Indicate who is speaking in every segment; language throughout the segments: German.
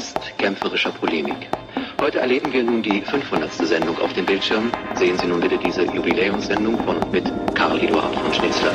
Speaker 1: Geist kämpferischer Polemik. Heute erleben wir nun die 500. Sendung auf dem Bildschirm. Sehen Sie nun bitte diese Jubiläumssendung von und mit Karl Eduard von Schnitzler.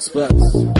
Speaker 2: experts.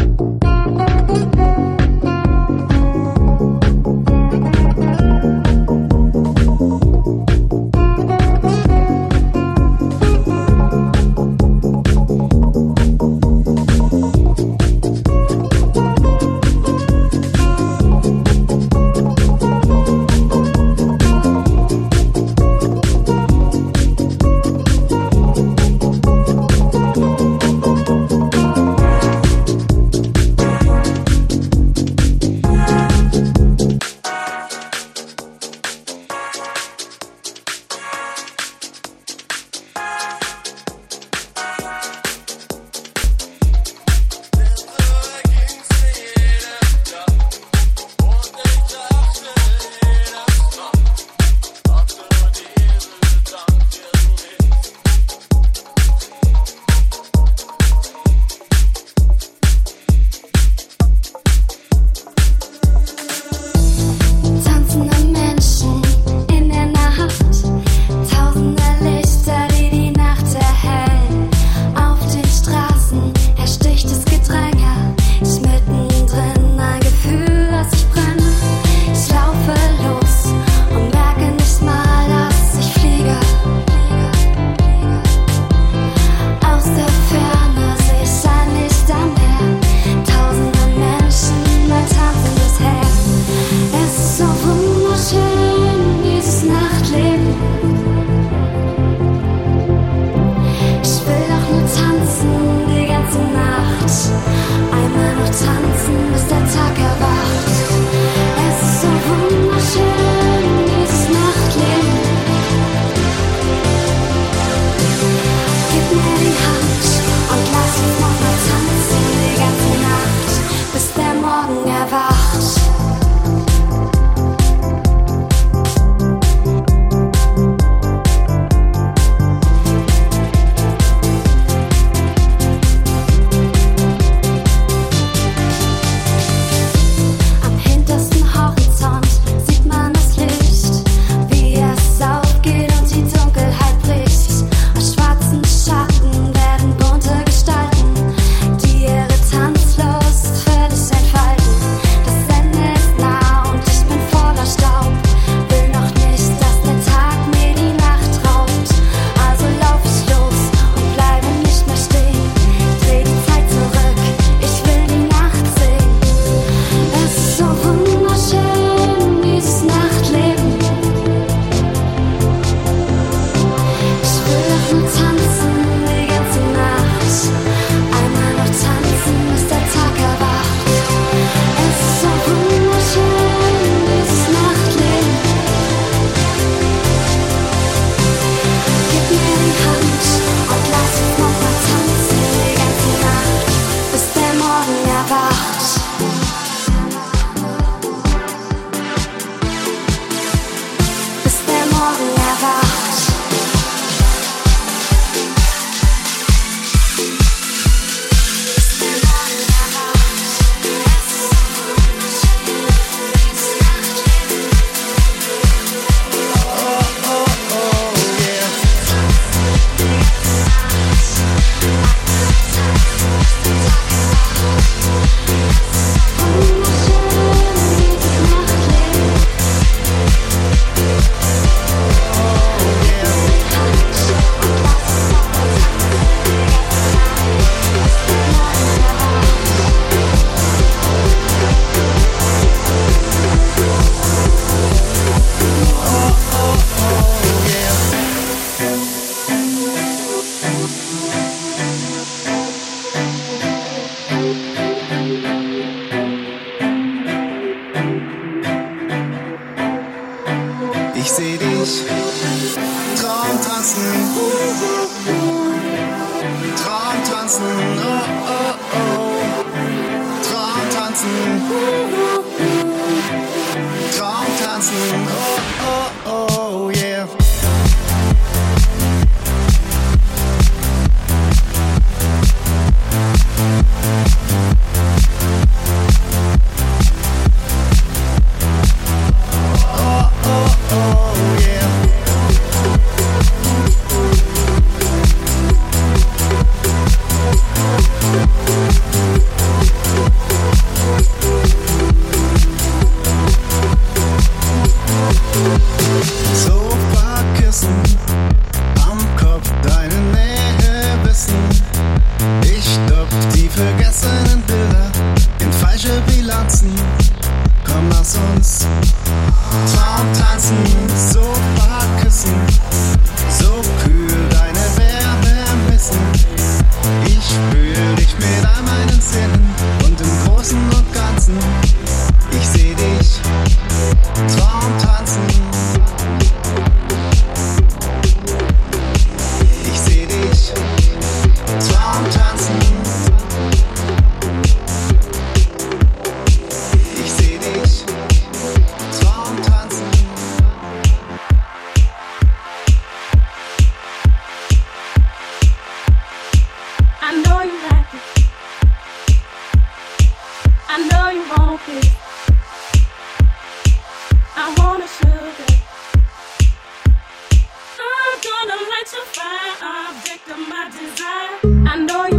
Speaker 3: I know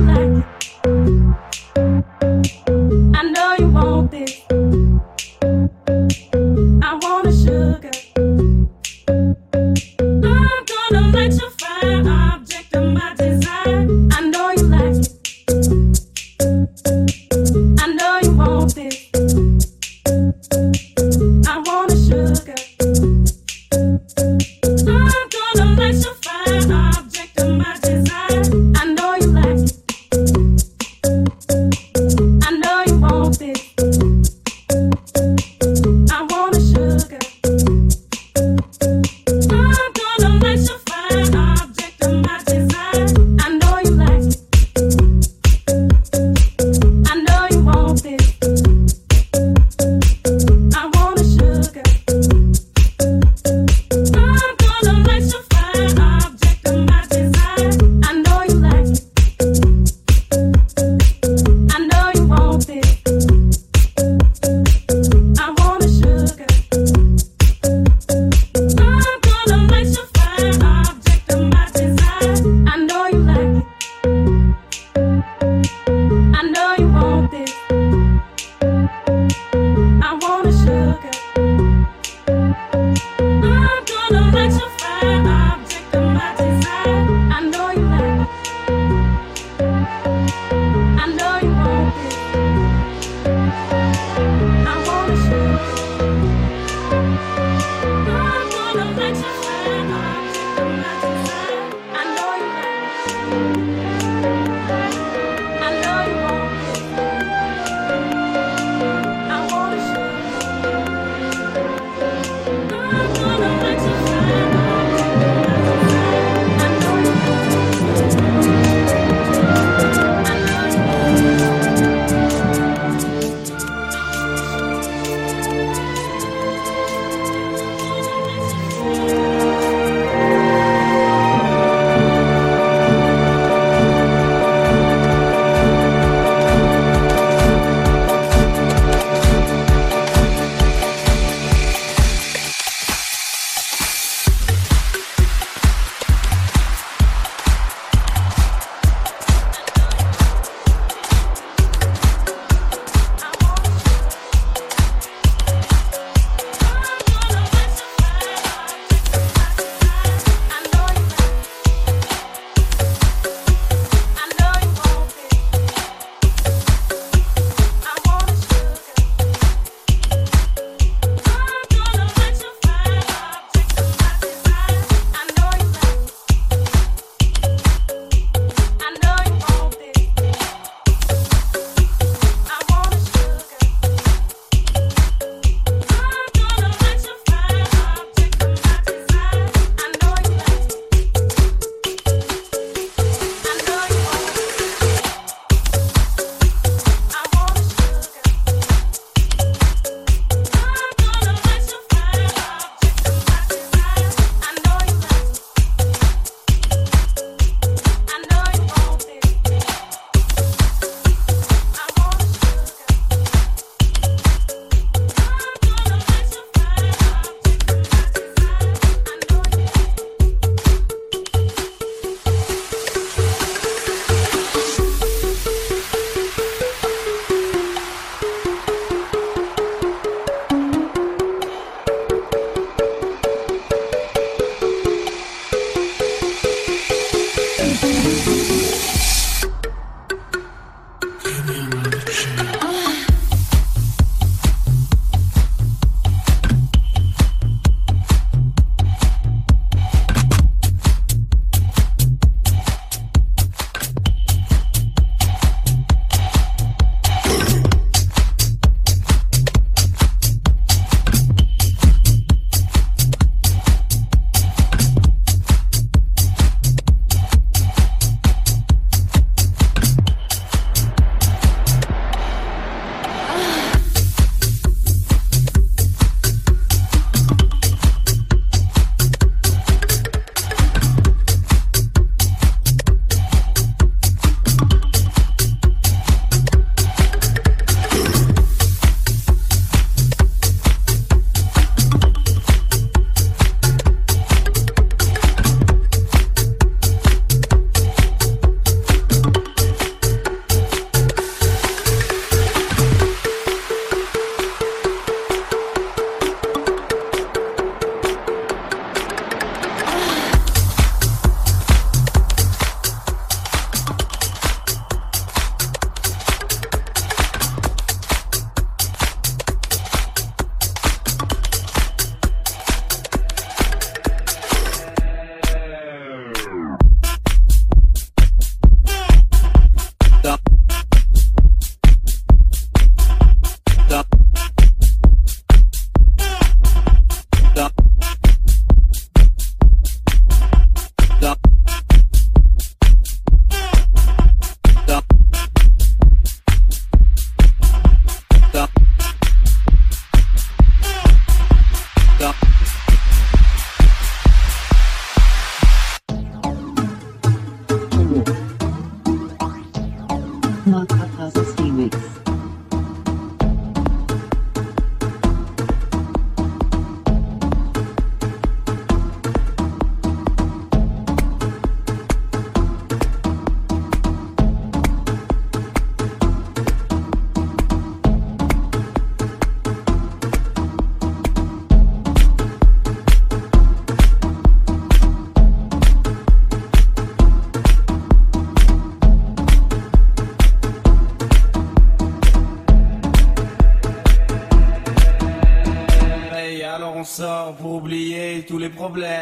Speaker 3: tous les problèmes.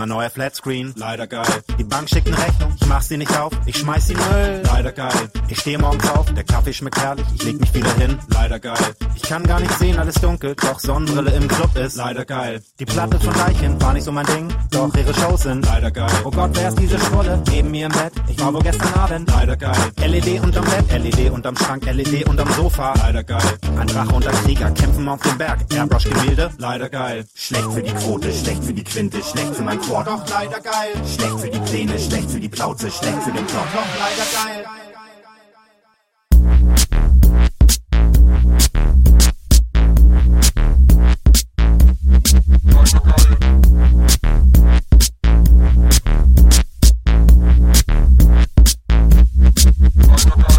Speaker 4: Mein neuer Flatscreen.
Speaker 5: Leider geil.
Speaker 4: Die Bank schickt eine Rechnung, ich mach sie nicht auf, ich schmeiß sie Müll.
Speaker 5: Leider geil.
Speaker 4: Ich stehe morgens auf, der Kaffee schmeckt herrlich, ich leg mich wieder hin.
Speaker 5: Leider geil.
Speaker 4: Ich kann gar nicht sehen, alles dunkel, doch Sonnenbrille im Club ist.
Speaker 5: Leider geil.
Speaker 4: Die Platte von Deichen war nicht so mein Ding, doch ihre Shows sind.
Speaker 5: Leider geil.
Speaker 4: Oh Gott, wer ist diese Schwolle? Neben mir im Bett, ich war wohl gestern Abend.
Speaker 5: Leider geil.
Speaker 4: LED unterm Bett, LED unterm Schrank, LED unterm Sofa.
Speaker 5: Leider geil.
Speaker 4: Ein Drache und ein Krieger kämpfen auf dem Berg, Airbrush-Gemälde.
Speaker 5: Leider geil.
Speaker 4: Schlecht für die Quote, schlecht für die Quinte, schlecht für mein Quad. Doch leider geil. Schlecht für die Pläne, schlecht für die Plauze, schlecht für den Plot. Doch leider geil. Thank you.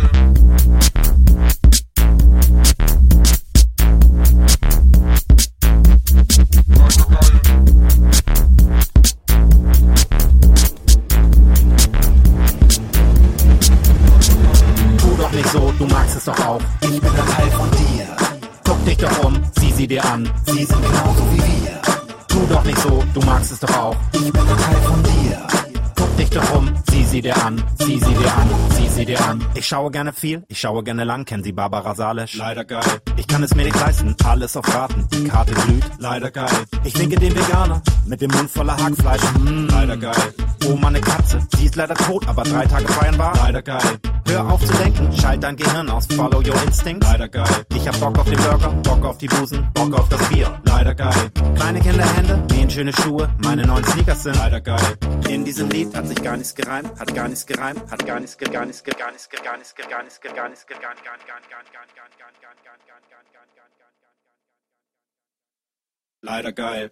Speaker 4: Schaue gerne viel, ich schaue gerne lang, kennen Sie Barbara Salisch?
Speaker 5: Leider geil.
Speaker 4: Ich kann es mir nicht leisten, alles auf Raten, die Karte glüht.
Speaker 5: Leider geil.
Speaker 4: Ich winke den Veganer mit dem Mund voller Hackfleisch. Mm.
Speaker 5: Leider geil.
Speaker 4: Oh, meine Katze, sie ist leider tot, aber drei Tage feiern war.
Speaker 5: Leider geil.
Speaker 4: Hör auf zu denken, schalt dein Gehirn aus, follow your instincts.
Speaker 5: Leider geil.
Speaker 4: Ich hab Bock auf den Burger, Bock auf die Busen, Bock auf das Bier.
Speaker 5: Leider geil.
Speaker 4: Kleine Kinderhände, nähen schöne Schuhe, meine neuen Sneakers sind.
Speaker 5: Leider geil.
Speaker 4: In diesem Lied hat sich gar nichts gereimt, hat gar nichts gereimt, hat gar nichts, ge- gar nichts, ge- gar nichts, ge- gar nichts, ge- gar nichts, ge- gar nichts, ge- gar nichts, gar nichts, gar nichts, gar nichts, gar nichts, gar nichts, gar nichts, gar nichts, gar nichts, gar nichts, gar nichts, gar nichts, gar nichts.
Speaker 5: Leider geil.